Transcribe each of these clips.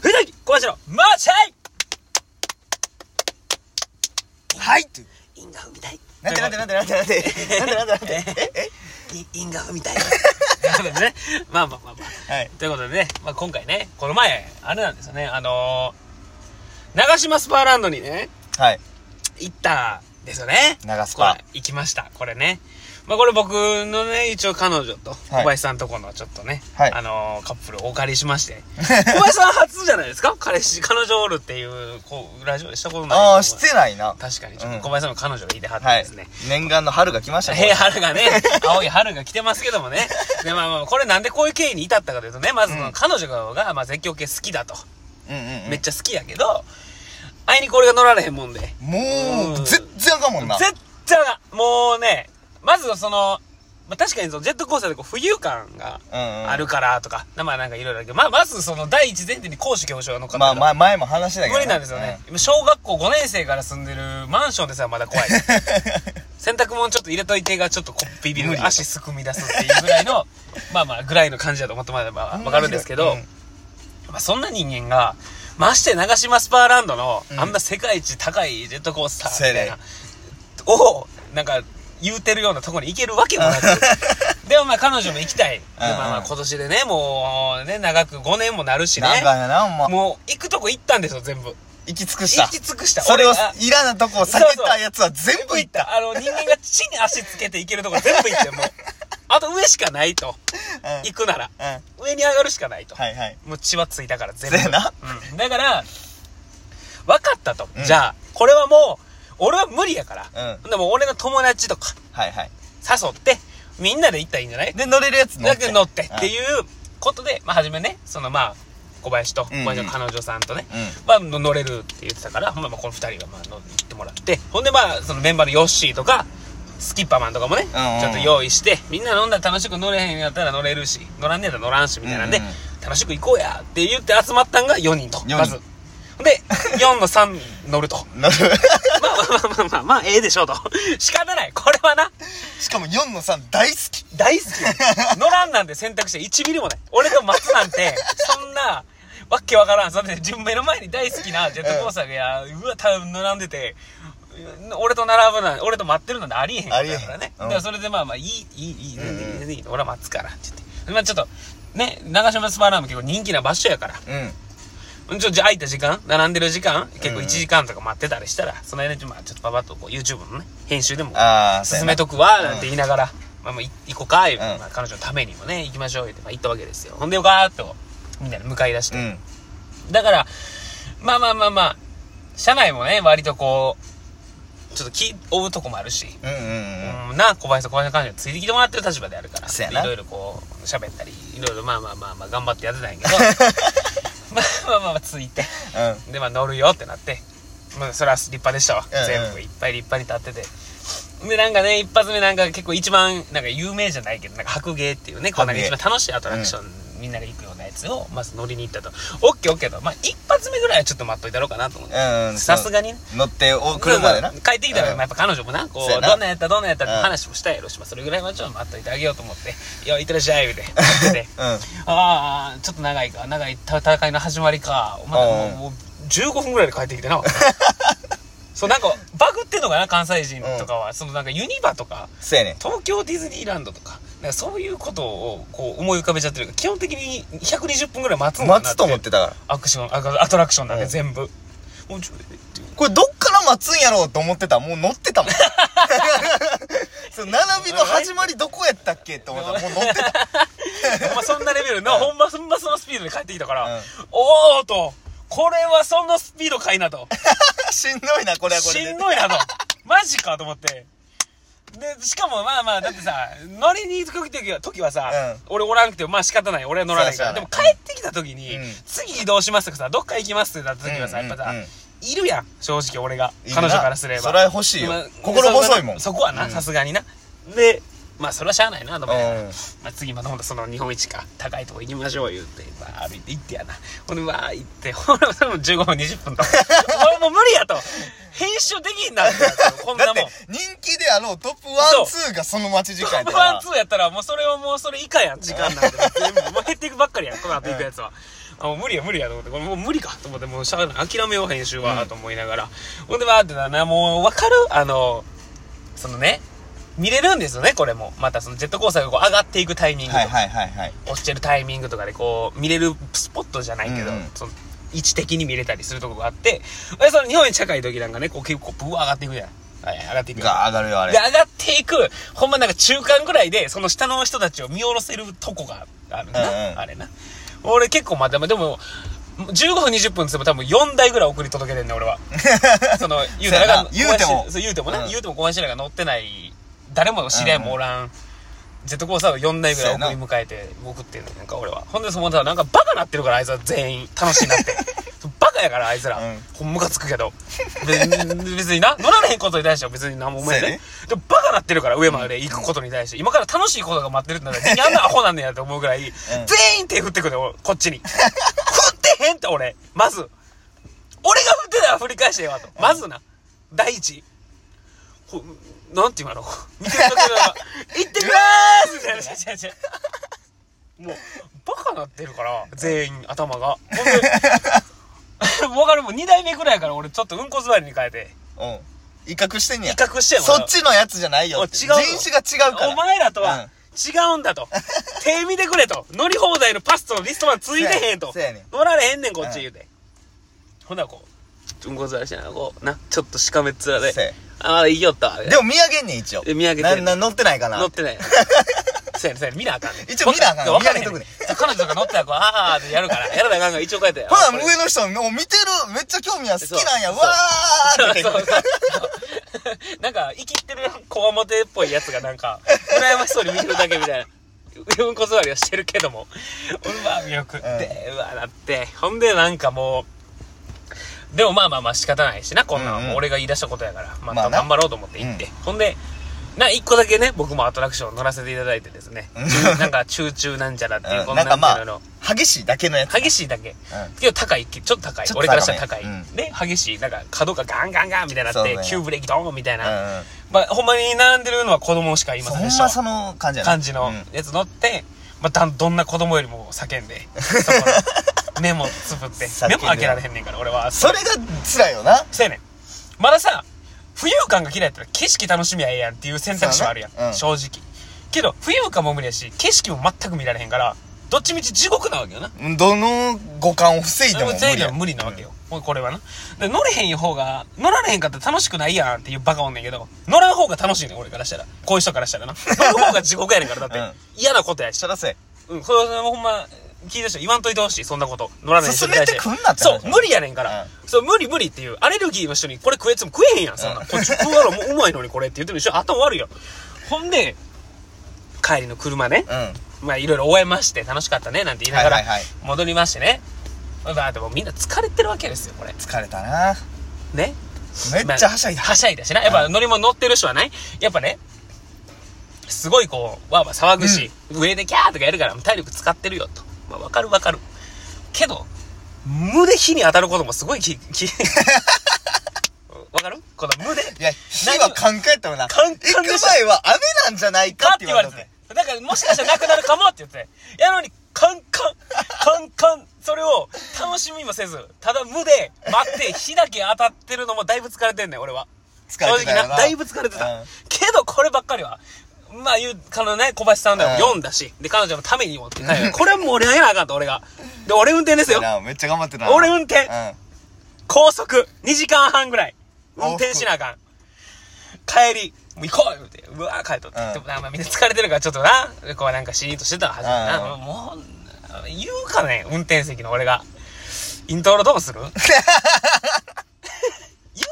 藤崎小林のマーシャイはいと因果踏みたい。なんてなんてなんてなんてなんて。なんてなんてなんて。え？え？因果踏みたい。そうでね。まあまあまあまあ。はい。ということでね、まあ今回ね、この前、あれなんですよね、あの長島スパーランドにね、はい。行ったですよね。長ス行きました。これね。まあこれ僕のね、一応彼女と小林さんとこのちょっとね、はいあのーカップルをお借りしまして。小林さん初じゃないですか？彼氏、彼女おるっていう、こう、ラジオでしたことない。ああしてないな確かに、ちょっうんと小林さんの彼女がいてはってはいですね。念願の春が来ましたへ え、春がね、青い春が来てますけどもね。で、まあまあ、これなんでこういう経緯に至ったかというとね、まず彼女が、まあ絶叫系好きだと。うんうんうんめっちゃ好きやけど、あいにこれが乗られへんもんで。もうんう全然あかんもんな。絶対あかんもうね、まずその、まあ、確かにそのジェットコースターでこう浮遊感がうんうん。あるからとか、まあなんかいろいろあるけど、まあまずその第一前提に講師教授が乗っかってまあまあ前も話したけど無理なんですよね。今小学校5年生から住んでるマンションでさ、まだ怖い。洗濯物ちょっと入れといてがちょっとこうビビる。足すくみ出すっていうぐらいの、まあまあぐらいの感じだと思ってもらえばわかるんですけど、うん。まあそんな人間が、まして長島スパーランドの、うんあんな世界一高いジェットコースターみたいせな、を、なんか、言うてるようなところに行けるわけもなく。でもまあ彼女も行きたい。でまあまあ今年でね、もうね、長く5年もなるしね。もう行くとこ行ったんですよ、全部。行き尽くした行き尽くした。それをいらなとこを避けたやつは全部行ったあの、人間が地に足つけて行けるとこ全部行って、もう。あと上しかないと。うん行くなら。上に上がるしかないと。はいもう血はついたから全部。なうん。だから、分かったと。うんじゃあ、これはもう、俺は無理やから。うんでも俺の友達とかはいはい誘って、みんなで行ったらいいんじゃない？で乗れるやつ乗ってだけ乗ってっていうことで、まあ、初めね、そのまあ、小林と、小林の彼女さんとね、うんまあ、の乗れるって言ってたから、まあこの二人がまあ乗ってもらって、ほんでまあ、そのメンバーのヨッシーとか、スキッパーマンとかもね、うんうんちょっと用意して、みんな飲んだら楽しく乗れへんやったら乗れるし、乗らんねやったら乗らんし、みたいなんで、うんうん楽しく行こうやって言って集まったんが4人と、4人まず。で、4の3乗ると。乗る まあまあまあまあまあ、まあ、ええでしょうと。仕方ない。これはな、しかも4の3大好き大好きよ。乗らんなんて選択肢1ミリもない。俺と松なんて、そんな、わっけわからん。そんで、自分目の前に大好きなジェットコースターが、やうわ、多分並んでて、俺と並ぶなん俺と待ってるなんてありえへんからね。だからそれでまあまあ、いい、いい、いい、うんうん全然いい全然いい。俺は待つから、って言って。まあちょっと、ね、長島スパーラーも結構人気な場所やから。うんちょっとじゃあ空いた時間並んでる時間結構うん1時間とか待ってたりしたら、その間にまあちょっとパパッとこう YouTube のね、編集でもああ進めとくわ、なんて言いながら、まあまあい行こうか、言うんまあ彼女のためにもね、行きましょう、言うて、まあ行ったわけですよ。ほんでよかーっと、みんなで向かい出して。うんだから、まあまあまあまあ、車内もね、割とこう、ちょっと気負うとこもあるし、うんうんうんうん、な、小林と小林の彼女についてきてもらってる立場であるから、そうやないろいろこう、喋ったり、いろいろまあまあまあまあ頑張ってやってたんやけど、まあまあまあまあついて、うんで、まあ乗るよってなって、まあそれは立派でしたわ。うんうん全部いっぱい立派に立ってて。で、なんかね、一発目なんか結構一番、なんか有名じゃないけど、なんか白芸っていうね、こうなんか一番楽しいアトラクション、みんなが行くようなやつを、まず乗りに行ったと。オッケーオッケーと。まあ一発目ぐらいはちょっと待っといたろうかなと思って。うんさすがにね。乗ってお来るま帰ってきたら、うんまあやっぱ彼女もな、こう、どんなんやったどんなんやったってうん話もしたやろし、まあそれぐらいはちょっと待っといてあげようと思って、いや、いってらっしゃい、言うて、待ってて。うんああ、ちょっと長いか、長い戦いの始まりか。お前、もう、もう15分ぐらいで帰ってきてな。そう、なんか、バグってんのかな、関西人とかは。そのなんかユニバとか、そうやねん東京ディズニーランドとか、なんかそういうことをこう思い浮かべちゃってる。基本的に120分ぐらい待つのかな待つと思ってたから。アクション、あアトラクションなんでうん。全部。もうちょこれどっから待つんやろうと思ってたらもう乗ってたもん。そう並びの始まりどこやったっけって思った。らもう乗ってた。そんなレベルの、ほんま、ほんまそのスピードで帰ってきたから、うん。おーと、これはそのスピードかいなと。しんどいなこれはこれしでんどいなと。マジかと思って。で、しかもまあまあ、だってさ、乗りに行く時は時はさ、俺おらんくてもまあ仕方ない。俺は乗らないから。でも帰ってきた時に、うん次移動しますとかさ、どっか行きますってなった時はさ、うんやっぱさ、うんうんいるやん。正直俺が。彼女からすれば。それは欲しいよまあ心細いもんそこはな、うんさすがにな。で、まあそれはしゃあないなと思って、うんまあ、次またほんとその日本一か高いとこ行きましょう言って、まあ、歩いて行ってやなほんでわー行ってほらそれも15分20分と俺 もう無理やと。編集できんなってこんなもん。だって人気であろうトップワンツーがその待ち時間やったからワンツーやったらもうそれはもうそれ以下やん時間なんて全部もう減っていくばっかりやんこの後行くやつは、あもう無理や無理やと思って。これもう無理かと思ってもうしゃあ諦めよう編集は、と思いながら。ほんでわーってななもう分かるあのそのね見れるんですよねこれも。またそのジェットコースターがこう上がっていくタイミングとか、はいはいはいはい。落ちてるタイミングとかでこう見れるスポットじゃないけど、うんうん。その位置的に見れたりするとこがあってでその日本一高い時なんかねこう結構ブワー上がっていくじゃん。はい上がっていくが上がるよあれ。で上がっていくほんまなんか中間ぐらいでその下の人たちを見下ろせるとこがあるな、うんうん。あれな。俺結構まだでも15分20分つっても多分4台ぐらい送り届けてんね俺は。その言うても。言うてもね、うん。言うても小林らが乗ってない誰も知り合いもおらん、ジェットコースターを4台ぐらい送り迎えて送ってんねんなんか俺は。ほんでそのさなんかバカなってるからあいつは全員楽しいなって。バカやからあいつら、うん。ほんムカつくけど。別にな乗られへんことに対しては別に何も思えね。そうやね。でもバカなってるから上まで行くことに対して。今から楽しいことが待ってるんだから何あんなアホなんねやって思うぐらい、全員手振ってくるよこっちに。振ってへんって俺。まず。俺が振ってたら振り返してよと。まずな。第一ほなんて言うの？見てるだけでなんか「行ってきまーす!」みたいな。違う違うもうバカなってるから全員頭が。ほんでわかるもう2代目ぐらいから俺ちょっとうんこ座りに変えて。うん。威嚇してんねや。威嚇してんのそっちのやつじゃないよって。お違うの。人種が違うから。お前らとはうん。違うんだと。手見てくれと。乗り放題のパスとリストバンついてへんと。そうやねん。乗られへんねん、こっち言うて。ほん。ならこう、うんこずらしてな、こう、な、ちょっとしかめっ面でああ、いいよった。でも見上げんねん一応。で見上げてなな乗ってないかな。乗ってない。そうやね、そうやね、見なあかんねん。一応見なあかんわかれへん見上げとくねそう彼女が乗ってたらこう、あーってやるから、やらなあかんが一応書いて。ほら上の人もう見てる。めっちゃ興味は好きなんや。わーってそうそうそう。なんか、生きってるこわもてっぽいやつがなんか、羨ましそうに見てるだけみたいな。うんこ座りをしてるけども、うわ、見送って、うわ、だって、ほんでなんかもう、でもまあまあまあ仕方ないしな、こんなんはうん。俺が言い出したことやから、ままあ頑張ろうと思って行って。ほんで、な、一個だけね、僕もアトラクション乗らせていただいてですね、中 なんか、チューチューなんちゃらっていう、うん。こんなんかまていうの激しいだけのやつ。激しいだけ。うけど高い、ちょっと高い。ちょ。っと俺からしたら高い。高めうん。で、激しい。なんか角がガンガンガンみたいになって、そうね。急ブレーキドーンみたいな。うんうん。まあ、ほんまに並んでるのは子供しかいませんでした。わ。ほんまその感じやな。感じのうんやつ乗って、まあ、だんどんな子供よりも叫んで、そこの 目もつぶって目も開けられへんねんから、俺は。それが辛いよなそうやねん。まださ、浮遊感が嫌いやったら景色楽しみゃええやんっていう選択肢はあるやん。そうん正直。けど、浮遊感も無理やし、景色も全く見られへんから、どっちみち地獄なわけよな。どの五感を防いでも無理でも無理なわけよ。もうこれはな。で、乗れへん方が、乗られへんかったら楽しくないやんっていうバカおんねんけど、乗らん方が楽しいねん、俺からしたら。こういう人からしたらな。乗る方が地獄やねんから、だって。うん嫌なことやし。そらせうん、これはほんま、聞いた人言わんといてほしい、そんなこと。乗らない人に対して進めてくんなってそう話、無理やねんから。そう、無理無理っていう、アレルギーの人にこれ食えつも食えへんやん、そんな。こっち食うやろ、もううまいのにこれって言ってるでしょ頭悪いよ。ほんで、帰りの車ね。うんまあいろいろ終えまして楽しかったねなんて言いながら戻りましてね。まあでもみんな疲れてるわけですよ、これ。疲れたなね。めっちゃはしゃいだはしゃいだしな。やっぱ乗り物乗ってる人はない？やっぱね、すごいこう、わーわー騒ぐし、上でキャーとかやるから体力使ってるよと。まあわかるわかる。けど、無で火に当たることもすごいき、き、わかる？この無で。いや火はカンカンやったもんなカンカン行く前は雨なんじゃないかってて言われて。だからもしかしたらなくなるかもって言って。やのに、カンカン、カンカン、それを楽しみもせず、ただ無で待って火だけ当たってるのもだいぶ疲れてんねん、俺は。正直な、だいぶ疲れてた。うんけど、こればっかりは、まあ言う、彼のね、小林さんだうんよ、読んだし、で、彼女のためにもって、これはもう俺がやらなあかんと、俺が。で、俺運転ですよ。なめっちゃ頑張ってたな俺運転うん高速、2時間半ぐらい、運転しなあかん。帰り、もう行こう言うて、うわー帰っとって。うんでもな、まあみんな疲れてるからちょっとな、こうなんかシーンとしてたはずだな。うんもう、言うかね、運転席の俺が。イントロどうする？言う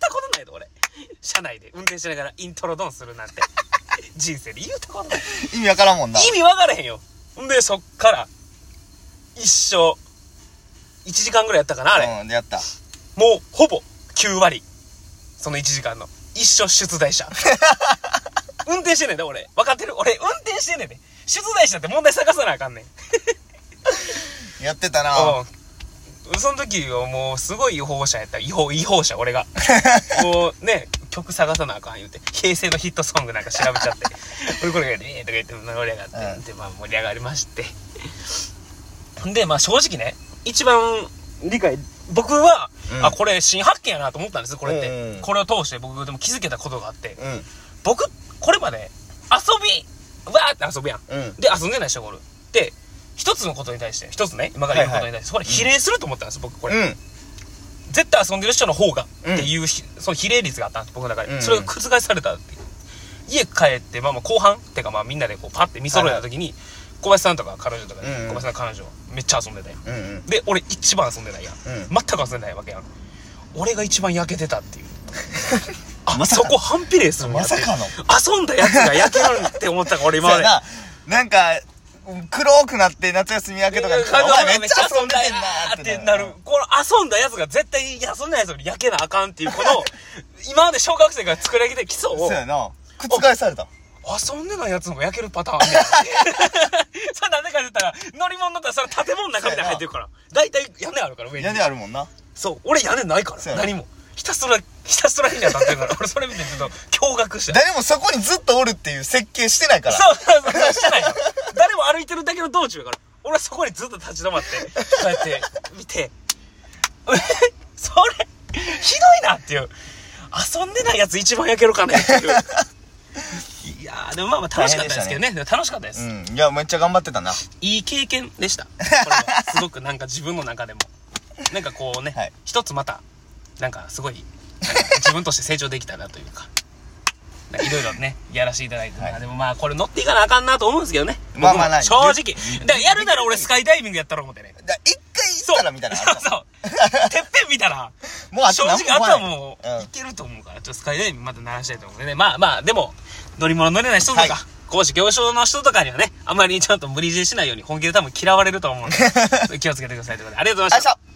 たことないと俺。車内で運転しながらイントロドンするなんて。人生で言うたことない。意味わからんもんな意味分からへんよ。んで、そっから、一生、1時間ぐらいやったかな、あれ。うんでやったもう、ほぼ、9割。その1時間の。一生出題者。運転してんねんで、俺。分かってる？俺、運転してんねんで。出題者って問題探さなあかんねん。やってたなうん。その時はもう、すごい違法者やった。違法、違法者、俺が。もう、ね、曲探さなあかん言うて。平成のヒットソングなんか調べちゃって。俺これがね、とか言って盛り上がって、うんで、まあ盛り上がりまして。んで、まあ正直ね、一番理解、僕は、うんあ、これ新発見やなと思ったんです、これって。うんうんこれを通して僕でも気づけたことがあって、うん僕、これまで遊び、わーって遊ぶやん。うんで、遊んでない人がおる。で、一つのことに対して、一つね、今から言うことに対して、これ比例すると思ったんです、僕、これ。うん絶対遊んでる人の方が、うんっていうひ、その比例率があったんです、僕の中で。うんそれが覆されたっていう。家帰って、まあまあ後半ってかまあみんなでこうパッて見揃えた時に、小林さんとか彼女とかね、うんうん小林さんの彼女、めっちゃ遊んでたよ。うんうんで、俺一番遊んでないやん。うん全く遊んでないわけやん。俺が一番焼けてたっていう。あ、まそこ反比例するまさかの遊んだやつが焼けるって思ったから俺今まで。なんか黒くなって夏休み明けとかにお前めっちゃ遊んでんなーってなる。この遊んだやつが絶対遊んだやつより焼けなあかんっていう、この、今まで小学生が作り上げて基礎をそう、やな覆された遊んでないやつの方が焼けるパターンみたいな。それなんでかって言ったら、乗り物だったらそれ建物の中みたいに入ってるから。大体屋根あるから上に。屋根あるもんなそう。俺屋根ないから。何も。ひたすら、ひたすら火に当たってるから。俺それ見てちょっと驚愕した。誰もそこにずっとおるっていう設計してないからそうそうそう、してないよ。誰も歩いてるだけの道中やから。俺はそこにずっと立ち止まって、こうやって見て、それ、ひどいなっていう。遊んでないやつ一番焼けるかねっていう。いやー、でもまあまあ楽しかったですけどね。でも楽しかったです。うんいやめっちゃ頑張ってたないい経験でした。これは。すごくなんか自分の中でも。なんかこうね、はい一つまた、なんかすごい、自分として成長できたなというか。いろいろね、やらせていただいて、はいまあでもまあこれ乗っていかなあかんなと思うんですけどね。まあまあな僕も正直。だからやるなら俺スカイダイビングやったら思ってね。だ一回行ったらみたいなそうそう。てっぺん見たら、もうあ正直あとはもう、うんいけると思うから、ちょっとスカイダイビングまた鳴らしたいと思うんでね。まあまあ、でも、乗り物乗れない人とか、はい講師行商の人とかにはね、あんまりちゃんと無理強いしないように本気で多分嫌われると思うんで、気をつけてくださいということで。ありがとうございました